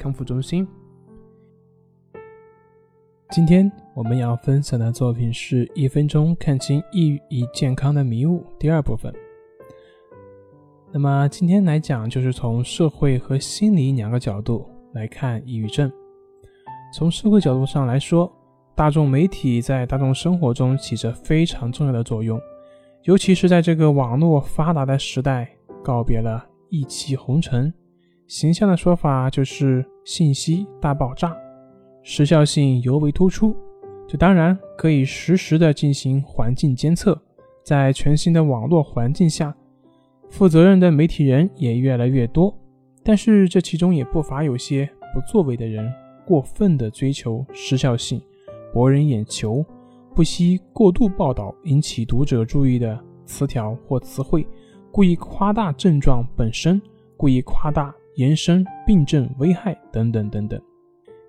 康复中心。今天我们要分享的作品是《一分钟看清抑郁与健康的迷雾》第二部分。那么今天来讲，就是从社会和心理两个角度来看抑郁症。从社会角度上来说，大众媒体在大众生活中起着非常重要的作用，尤其是在这个网络发达的时代，告别了意气红尘。形象的说法就是信息大爆炸，时效性尤为突出。这当然可以实时的进行环境监测。在全新的网络环境下，负责任的媒体人也越来越多。但是这其中也不乏有些不作为的人，过分的追求时效性，博人眼球，不惜过度报道引起读者注意的词条或词汇，故意夸大症状本身，故意夸大。延伸病症危害等等等等，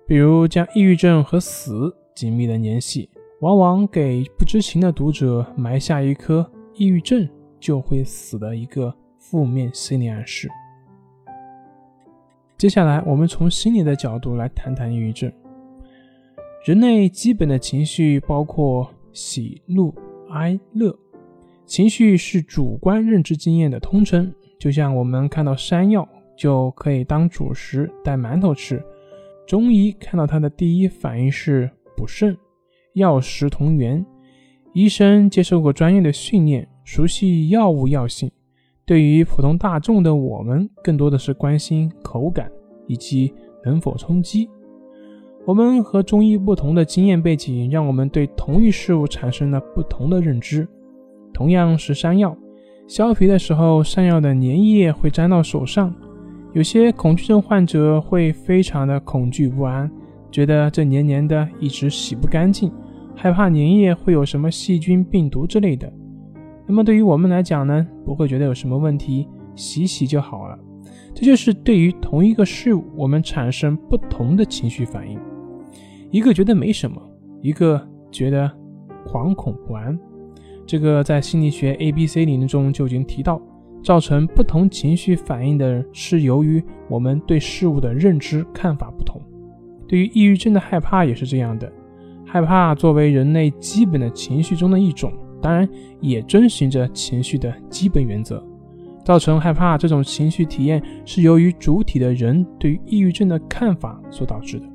比如将抑郁症和死紧密的联系，往往给不知情的读者埋下一颗抑郁症就会死的一个负面心理暗示。接下来，我们从心理的角度来谈谈抑郁症。人类基本的情绪包括喜怒哀乐，情绪是主观认知经验的通称，就像我们看到山药。就可以当主食带馒头吃。中医看到它的第一反应是补肾，药食同源。医生接受过专业的训练，熟悉药物药性。对于普通大众的我们，更多的是关心口感以及能否充饥。我们和中医不同的经验背景，让我们对同一事物产生了不同的认知。同样是山药，削皮的时候，山药的粘液会粘到手上。有些恐惧症患者会非常的恐惧不安，觉得这黏黏的一直洗不干净，害怕粘液会有什么细菌、病毒之类的。那么对于我们来讲呢，不会觉得有什么问题，洗洗就好了。这就是对于同一个事物，我们产生不同的情绪反应。一个觉得没什么，一个觉得惶恐不安。这个在心理学 A B C 理论中就已经提到。造成不同情绪反应的是由于我们对事物的认知看法不同。对于抑郁症的害怕也是这样的，害怕作为人类基本的情绪中的一种，当然也遵循着情绪的基本原则。造成害怕这种情绪体验是由于主体的人对于抑郁症的看法所导致的。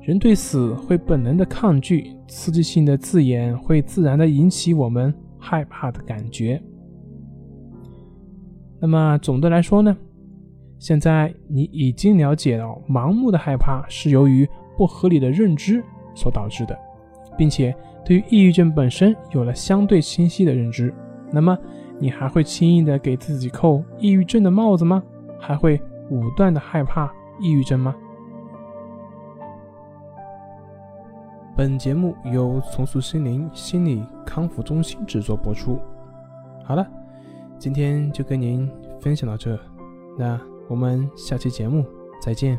人对死会本能的抗拒，刺激性的字眼会自然的引起我们害怕的感觉。那么总的来说呢，现在你已经了解到，盲目的害怕是由于不合理的认知所导致的，并且对于抑郁症本身有了相对清晰的认知。那么你还会轻易的给自己扣抑郁症的帽子吗？还会武断的害怕抑郁症吗？本节目由重塑心灵心理康复中心制作播出。好了。今天就跟您分享到这，那我们下期节目再见。